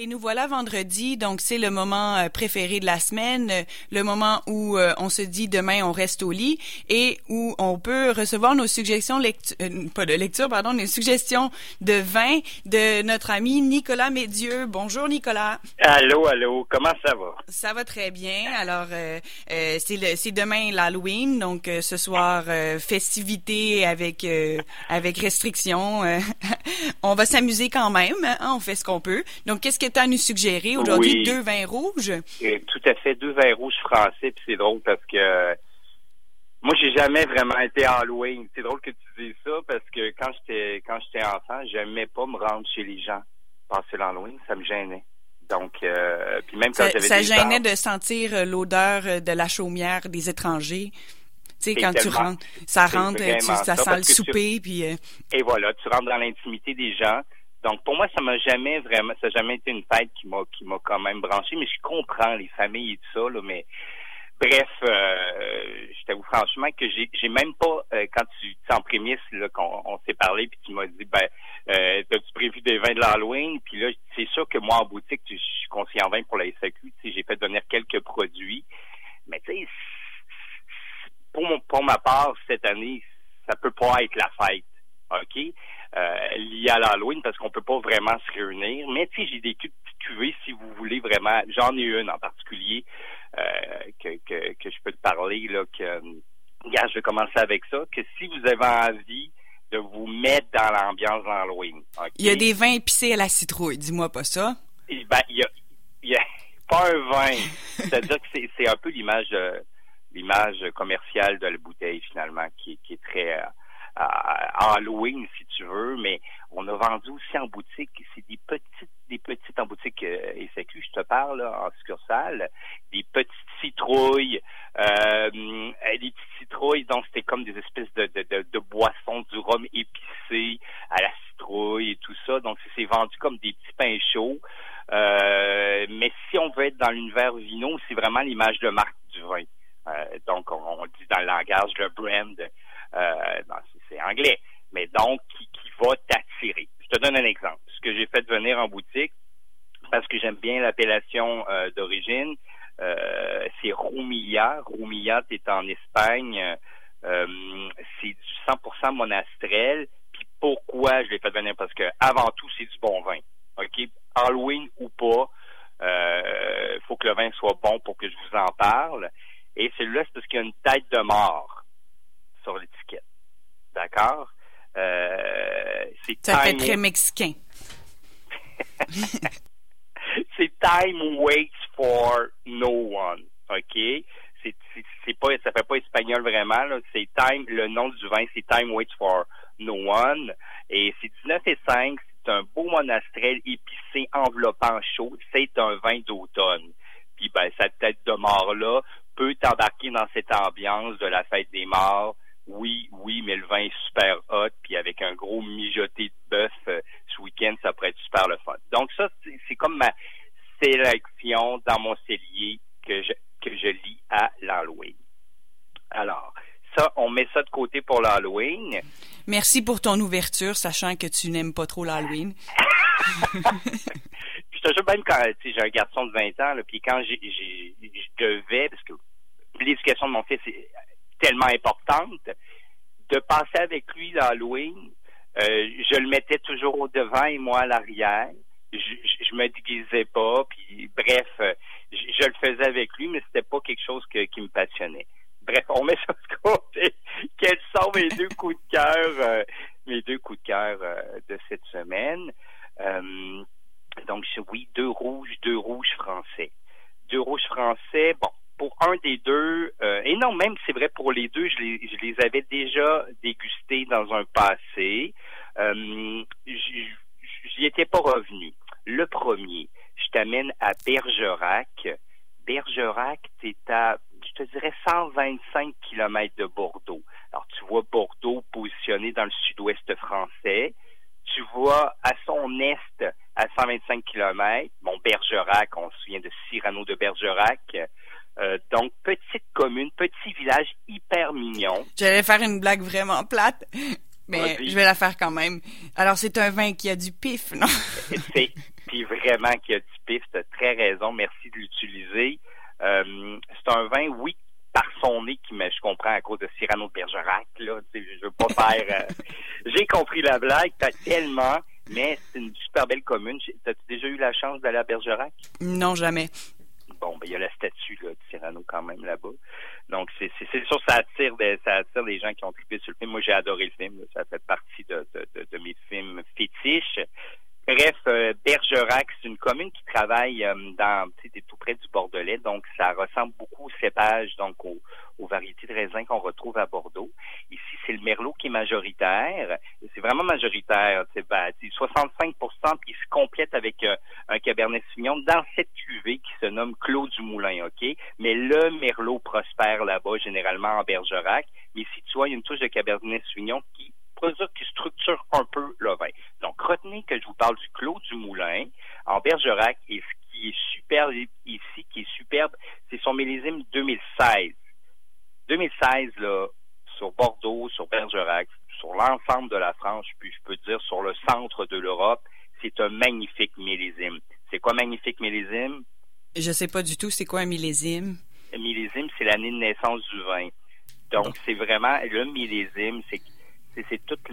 Et nous voilà vendredi, donc c'est le moment euh, préféré de la semaine, euh, le moment où euh, on se dit demain on reste au lit et où on peut recevoir nos suggestions lecture, pas de lecture, pardon, nos suggestions de vin de notre ami Nicolas Médieux. Bonjour Nicolas. Allô, allô, comment ça va? Ça va très bien. Alors c'est c'est demain l'Halloween, donc ce soir festivité avec avec restrictions. on va s'amuser quand même, hein, on fait ce qu'on peut. Donc qu'est-ce que tu as à nous suggérer aujourd'hui? Deux vins rouges? tout à fait, deux vins rouges français. Puis c'est drôle parce que moi, j'ai jamais vraiment été Halloween. C'est drôle que tu dises ça parce que quand j'étais quand j'étais enfant, j'aimais pas me rendre chez les gens passer l'Halloween. Ça me gênait. Donc, euh, puis même quand j'avais Ça gênait de sentir euh, l'odeur euh, de la chaumière des étrangers. Tu sais, quand tu rentres, ça rentre, ça, sent le souper, puis... Et voilà, tu rentres dans l'intimité des gens. Donc pour moi, ça m'a jamais vraiment, ça n'a jamais été une fête qui m'a qui m'a quand même branché, mais je comprends les familles et tout ça, là, mais bref, euh, je t'avoue franchement que j'ai j'ai même pas euh, quand tu en prémisse là qu'on on, s'est parlé puis tu m'as dit ben euh, as-tu prévu des vins de l'Halloween? Puis là c'est sûr que moi en boutique je suis conseiller en vin pour la SAQ, j'ai fait venir quelques produits, mais tu sais pour pour ma part cette année ça peut pas être la fête, ok? Euh, lié à l'Halloween parce qu'on peut pas vraiment se réunir. Mais tu sais, j'ai des petites cuvées si vous voulez vraiment. J'en ai une en particulier euh, que, que, que, je peux te parler là. Que, je vais commencer avec ça. Que si vous avez envie de vous mettre dans l'ambiance d'Halloween. Il y a des vins épicés à la citrouille. Dis-moi pas ça. Eh ben, il y a, il y a pas un vin. C'est-à-dire que c'est un peu l'image l'image commerciale de la bouteille finalement qui, qui est très Halloween, si tu veux, mais on a vendu aussi en boutique, c'est des petites, des petites en boutique euh, SAQ, je te parle, en succursale, des petites citrouilles, euh, des petites citrouilles, donc c'était comme des espèces de, de, de, boissons, du rhum épicé à la citrouille et tout ça, donc c'est vendu comme des petits pains chauds. Euh, mais si on veut être dans l'univers vino, c'est vraiment l'image de marque du vin. Euh, donc, on, dit dans le langage le brand. Euh, mais donc qui, va t'attirer. Je te donne un exemple. Ce que j'ai fait venir en boutique, parce que j'aime bien l'appellation euh, d'origine, euh, c'est Rumilla. Rumilla, c'est en Espagne. Euh, c'est du 100% monastrel. Puis pourquoi je l'ai fait venir? Parce que avant tout, c'est du bon vin. Halloween ou pas, il faut que le vin soit bon pour que je vous en parle. Et celui-là, c'est parce qu'il y a une tête de mort sur. D'accord? Euh, Ça fait très mexicain. c'est time waits for no one. OK? C'est, c'est, pas, ça fait pas espagnol vraiment, C'est time, le nom du vin, c'est time waits for no one. Et c'est 19 et 5. C'est un beau monastrel épicé enveloppant chaud. C'est un vin d'automne. Puis, ben, cette tête de mort-là peut t'embarquer dans cette ambiance de la fête des morts, oui, oui, mais le vin est super hot, puis avec un gros mijoté de bœuf euh, ce week-end, ça pourrait être super le fun. Donc ça, c'est comme ma sélection dans mon cellier que je, que je lis à l'Halloween. Alors, ça, on met ça de côté pour l'Halloween. Merci pour ton ouverture, sachant que tu n'aimes pas trop l'Halloween. je te jure même quand j'ai un garçon de 20 ans, puis quand j'ai, je devais, parce que l'éducation de mon fils tellement importante, de passer avec lui l'Halloween, euh, je le mettais toujours au devant et moi à l'arrière. Je, je, me déguisais pas, puis bref, euh, je, le faisais avec lui, mais c'était pas quelque chose qui me passionnait. Bref, on met ça de côté. Quels sont mes deux coups de cœur, euh, mes deux coups de cœur de cette semaine? donc oui, deux rouges, deux rouges français. Deux rouges français, bon, un des deux, euh, et non, même c'est vrai pour les deux, je les, je les avais déjà dégustés dans un passé. Euh, J'y étais pas revenu. Le premier, je t'amène à Bergerac. Bergerac, c'est à, je te dirais, 125 kilomètres de Bordeaux. Alors, tu vois Bordeaux positionné dans le sud-ouest français. Tu vois à son est, à 125 kilomètres, bon, Bergerac, on se souvient de Cyrano de Bergerac, euh, donc, petite commune, petit village hyper mignon. J'allais faire une blague vraiment plate, mais je vais la faire quand même. Alors, c'est un vin qui a du pif, non? puis vraiment qu'il y a du pif. Tu as très raison. Merci de l'utiliser. Euh, c'est un vin, oui, par son nez qui me, je comprends à cause de Cyrano de Bergerac, là. Je veux pas faire. Euh, j'ai compris la blague, t'as tellement, mais c'est une super belle commune. T'as-tu déjà eu la chance d'aller à Bergerac? Non, jamais. Bon, ben il y a la statue de Cyrano quand même là-bas. Donc c'est sûr ça attire des, ça attire les gens qui ont trippé sur le film. Moi j'ai adoré le film, ça fait partie de, mes films fétiches. Bref, euh, Bergerac, c'est une commune qui travaille euh, dans, tout près du Bordelais, donc ça ressemble beaucoup au cépage, donc aux, variétés de raisins qu'on retrouve à Bordeaux. C'est le Merlot qui est majoritaire. C'est vraiment majoritaire. C'est ben, 65% puis se complète avec euh, un Cabernet Sauvignon dans cette cuvée qui se nomme Clos du Moulin, OK? Mais le Merlot prospère là-bas, généralement en Bergerac. Mais si tu vois, il y a une touche de Cabernet Sauvignon qui qui structure un peu le vin. Donc, retenez que je vous parle du Clos du Moulin en Bergerac et ce qui est superbe ici, qui est superbe, c'est son millésime 2016. 2016, là, Bergerac, sur l'ensemble de la France, puis je peux dire sur le centre de l'Europe, c'est un magnifique millésime. C'est quoi magnifique millésime? Je sais pas du tout, c'est quoi un millésime? Un millésime, c'est l'année de naissance du vin. Donc, c'est vraiment le millésime, c'est c'est toute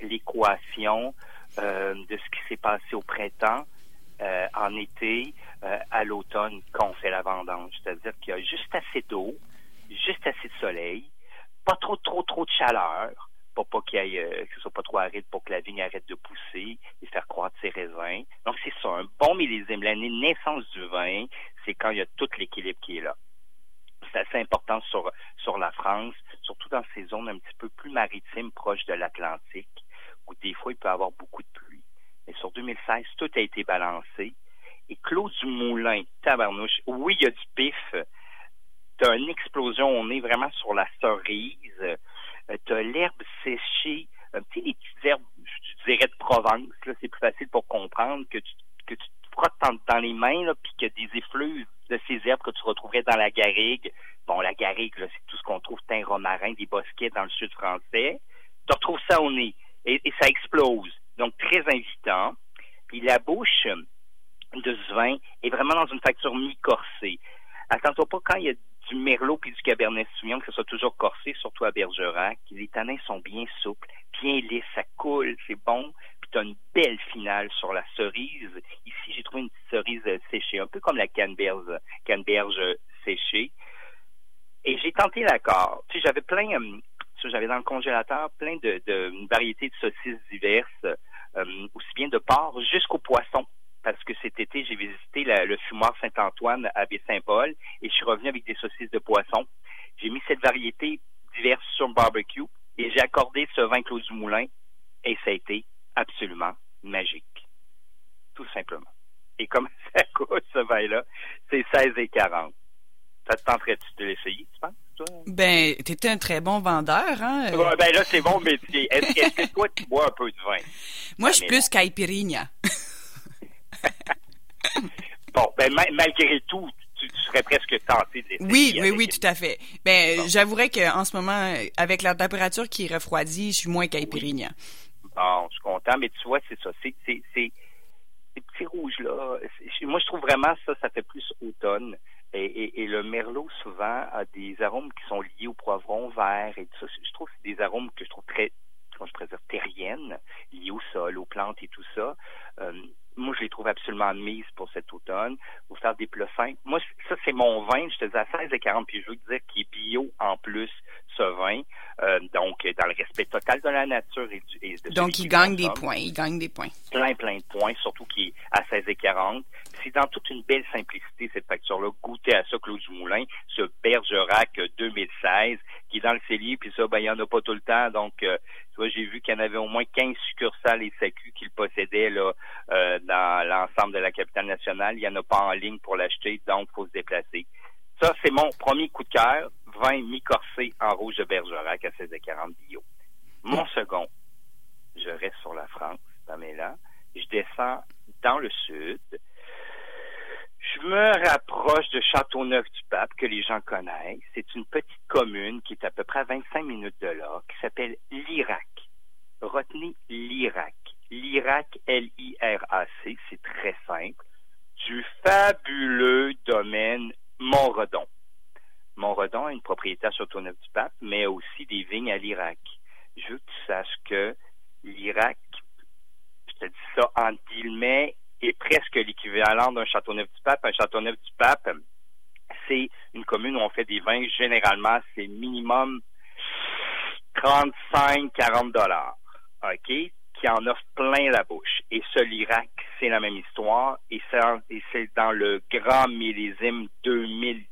l'équation euh, de ce qui s'est passé au printemps, euh, en été, euh, à l'automne, quand on fait la vendange. C'est-à-dire qu'il y a juste assez d'eau, juste assez de soleil, pas trop, trop, trop de chaleur, pour pas qu'il y ait, que ce soit pas trop aride pour que la vigne arrête de pousser et faire croître ses raisins. Donc, c'est ça, un bon millésime. L'année de naissance du vin, c'est quand il y a tout l'équilibre qui est là c'est assez important sur, sur la France, surtout dans ces zones un petit peu plus maritimes proches de l'Atlantique, où des fois il peut y avoir beaucoup de pluie. Mais sur 2016, tout a été balancé. Et Claude Dumoulin, tabarnouche, oui, il y a du pif. Une explosion, on est vraiment sur la cerise. Euh, t'as l'herbe séchée, un petit les petites herbes, je dirais de Provence, là, c'est plus facile pour comprendre que tu, que tu te frottes dans, les mains, là, puis que des effluves de ces herbes que tu retrouverais dans la garrigue. Bon, la garrigue, c'est tout ce qu'on trouve, teint romarin, des bosquets dans le sud français. Tu retrouves ça au nez et, ça explose. Donc, très invitant. Puis la bouche de ce vin est vraiment dans une facture mi-corsée. Attends-toi pas quand il y a du merlot puis du cabernet sauvignon que ce soit toujours corsé, surtout à Bergerac. Les tanins sont bien souples, bien lisses, ça coule, c'est bon tu as une belle finale sur la cerise. Ici, j'ai trouvé une petite cerise euh, séchée, un peu comme la canneberge, canneberge euh, séchée. Et j'ai tenté l'accord. Tu sais, j'avais plein, euh, j'avais dans le congélateur plein de variétés de saucisses diverses, aussi bien de porc jusqu'au poisson. Cet été, j'ai visité le fumoir Saint-Antoine à Baie-Saint-Paul et je suis revenu avec des saucisses de poisson. J'ai mis cette variété diverse sur le barbecue et j'ai accordé ce vin Clos du Moulin et ça a été absolument magique. Tout simplement. Et comme ça coûte, ce vin-là, c'est 16 et 40. Ça te tenterait-tu de l'essayer, tu penses? Toi? Ben, t'étais un très bon vendeur, hein? ben là, c'est bon métier. Est-ce, que toi, tu bois un peu de vin? Moi, je suis plus caipirinha. bon, ben, malgré tout, tu, serais presque tenté de. Oui, oui, oui, tout à fait. Ben, j'avouerais qu'en ce moment, avec la température qui refroidit, je suis moins caipirinha. Bon, je suis content, mais tu vois, c'est ça. C'est, ces petits rouges-là, moi, je trouve vraiment ça, ça fait plus automne. Et, et, le merlot, souvent, a des arômes qui sont liés au poivron vert et tout ça. Je trouve que c'est des arômes que je trouve très, comment je pourrais dire, terriennes, liés au sol, aux plantes et tout ça. Euh, moi, je les trouve absolument mises pour cet automne. Pour faire des plats simples. Moi, ça, c'est mon vin. Je te dis à 16 et 40, puis je veux te dire qu'il est bio en plus, ce vin. Euh, donc, dans le respect total de la nature et, du, et de Donc, il gagne des points. Il gagne des points. Plein, plein de points, surtout qu'il est à 16 et 40. C'est dans toute une belle simplicité, cette facture-là. Goûter à ça, Claude Dumoulin, ce Bergerac 2016, qui est dans le cellier, puis ça, ben, il n'y en a pas tout le temps. Donc, euh, tu vois, j'ai vu qu'il y en avait au moins 15 succursales et SAQ qui le possédaient, là, euh, dans l'ensemble de la capitale nationale. Il n'y en a pas en ligne pour l'acheter, donc faut se déplacer. Ça, c'est mon premier coup de cœur, vin mi-corsé en rouge de Bergerac à 16,40 bio. Mon second, je reste sur la France, Pamela. Je descends dans le sud. Je me rapproche de Châteauneuf-du-Pape, que les gens connaissent. C'est une petite commune qui est à peu près à 25 minutes de là, qui s'appelle l'Irak. Retenez l'Irak. l'Irak, L-I-R-A-C, c'est très simple, du fabuleux domaine Montredon. Montredon a une propriété à Châteauneuf-du-Pape, mais aussi des vignes à l'Irak. Je veux que tu saches que l'Irak, je te dis ça en guillemets, est presque l'équivalent d'un Châteauneuf-du-Pape. Un Châteauneuf-du-Pape, c'est une commune où on fait des vins, généralement, c'est minimum 35-40 dollars. OK? Qui en offre plein la bouche. Et ce, l'Irak, c'est la même histoire. Et c'est dans le grand millésime 2017.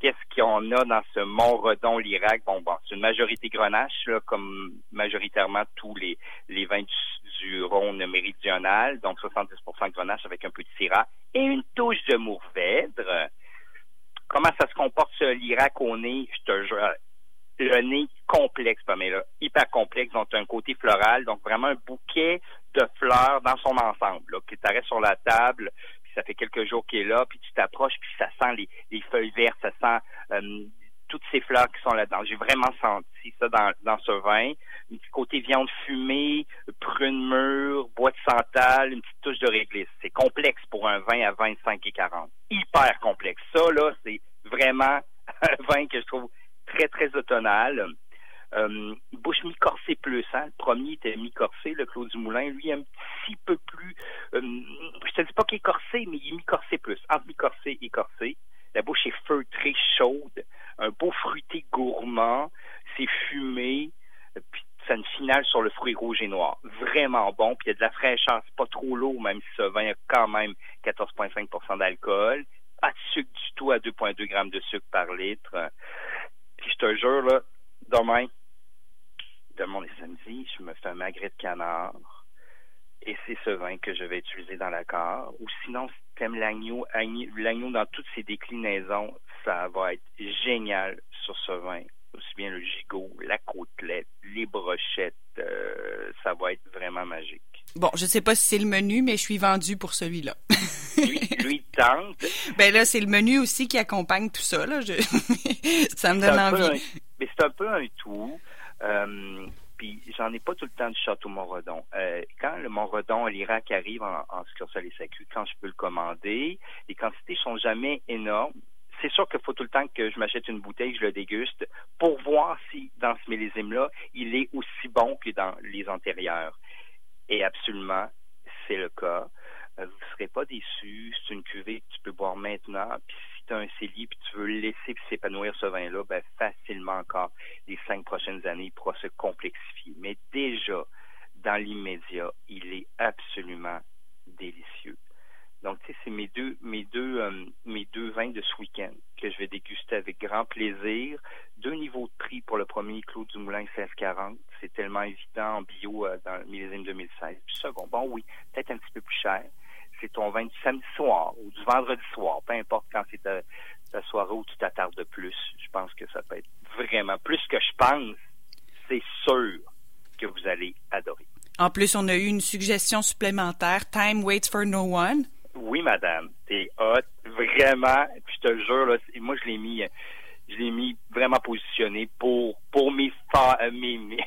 Qu'est-ce qu'on a dans ce Mont-Redon, l'Irak? Bon, bon, c'est une majorité grenache, là, comme majoritairement tous les, les vins du, Rhône méridional, donc 70% grenache avec un peu de syrah et une touche de mourvèdre. Comment ça se comporte, l'Irak au nez? Je te jure, le nez complexe, là, hyper complexe, donc un côté floral, donc vraiment un bouquet de fleurs dans son ensemble, là, qui t'arrête sur la table, ça fait quelques jours qu'il est là, puis tu t'approches, puis ça sent les, feuilles vertes, ça sent euh, toutes ces fleurs qui sont là-dedans. J'ai vraiment senti ça dans, ce vin. Un petit côté viande fumée, prune mûre, bois de santal, une petite touche de réglisse. C'est complexe pour un vin à 25 et 40. Hyper complexe. Ça, là, c'est vraiment un vin que je trouve très, très automnal. Euh, bouche mi-corsée plus, hein. Le premier était mi-corsé, le Claude Dumoulin. Lui, un petit peu plus, euh, je te dis pas qu'il est corsé, mais il est mi-corsé plus. Entre mi-corsé et corsé. La bouche est feutrée, chaude. Un beau fruité gourmand. C'est fumé. Puis ça une finale sur le fruit rouge et noir. Vraiment bon. Puis il y a de la fraîcheur. C'est pas trop lourd, même si ce vin quand même 14,5% d'alcool. Pas de sucre du tout à 2,2 grammes de sucre par litre. Puis je te jure, là, demain, demain et samedi, je me fais un magret de canard. Et c'est ce vin que je vais utiliser dans la carte. Ou sinon, si tu aimes l'agneau, l'agneau dans toutes ses déclinaisons, ça va être génial sur ce vin. Aussi bien le gigot, la côtelette, les brochettes, euh, ça va être vraiment magique. Bon, je sais pas si c'est le menu, mais je suis vendu pour celui-là. lui, lui tente. Ben là, c'est le menu aussi qui accompagne tout ça. Là. ça me donne envie. C'est un peu un tout. Euh, puis j'en ai pas tout le temps du château Montredon. Euh, quand le Montredon l'Irak arrive en, en succursale et SAQ, quand je peux le commander, les quantités sont jamais énormes. C'est sûr qu'il faut tout le temps que je m'achète une bouteille, je le déguste, pour voir si dans ce millésime-là, il est aussi bon que dans les antérieurs. Et absolument, c'est le cas. Euh, vous ne serez pas déçus. C'est une cuvée que tu peux boire maintenant. Puis un CELI puis tu veux laisser s'épanouir ce vin-là, ben facilement encore, les cinq prochaines années, il pourra se complexifier. Mais déjà, dans l'immédiat, il est absolument délicieux. Donc, tu sais, c'est mes deux, mes deux, euh, mes deux vins de ce week-end que je vais déguster avec grand plaisir. Deux niveaux de prix pour le premier Claude Dumoulin 1640. C'est tellement évident en bio euh, dans le millésime 2016. Puis second, bon oui, peut-être un petit peu plus cher. C'est ton vin du samedi soir ou du vendredi soir, peu importe quand c'est ta, soirée où tu t'attardes de plus. Je pense que ça peut être vraiment plus que je pense. C'est sûr que vous allez adorer. En plus, on a eu une suggestion supplémentaire. Time waits for no one. Oui, madame. T'es hot. Vraiment. Puis je te jure, là, moi, je l'ai mis, je l'ai mis vraiment positionné pour, pour mes, euh, mes, mes,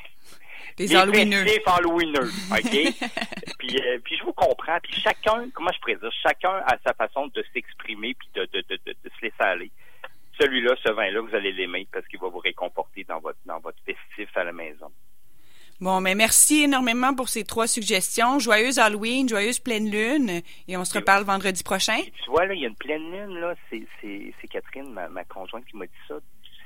les Halloweeners. OK? puis, euh, puis je vous comprends. Puis chacun, comment je pourrais dire, chacun a sa façon de s'exprimer puis de, de, de, de, se laisser aller. Celui-là, ce vin-là, vous allez l'aimer parce qu'il va vous réconforter dans votre, dans votre festif à la maison. Bon, mais merci énormément pour ces trois suggestions. Joyeuse Halloween, joyeuse pleine lune, et on se reparle vendredi prochain. tu vois, là, il y a une pleine lune, là, c'est, Catherine, ma, conjointe, qui m'a dit ça.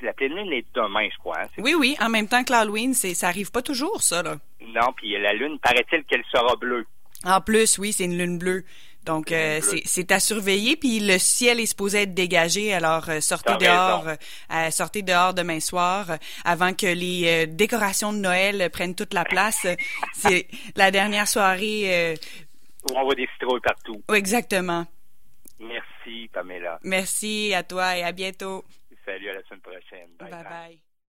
La pleine lune est demain, je crois. Hein, oui, oui, en même temps que l'Halloween, c'est, ça arrive pas toujours, ça, là. Non, puis la lune, paraît-il qu'elle sera bleue. En plus, oui, c'est une lune bleue. Donc, euh, c'est à surveiller. Puis le ciel est supposé être dégagé. Alors, euh, sortez dehors, euh, sortez dehors demain soir avant que les décorations de Noël prennent toute la place. c'est la dernière soirée. Où on voit des citrouilles partout. exactement. Merci, Pamela. Merci à toi et à bientôt. Salut, à la semaine prochaine. bye. bye. bye.